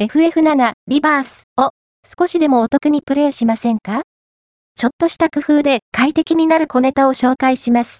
FF7 リバースを少しでもお得にプレイしませんか？ちょっとした工夫で快適になる小ネタを紹介します。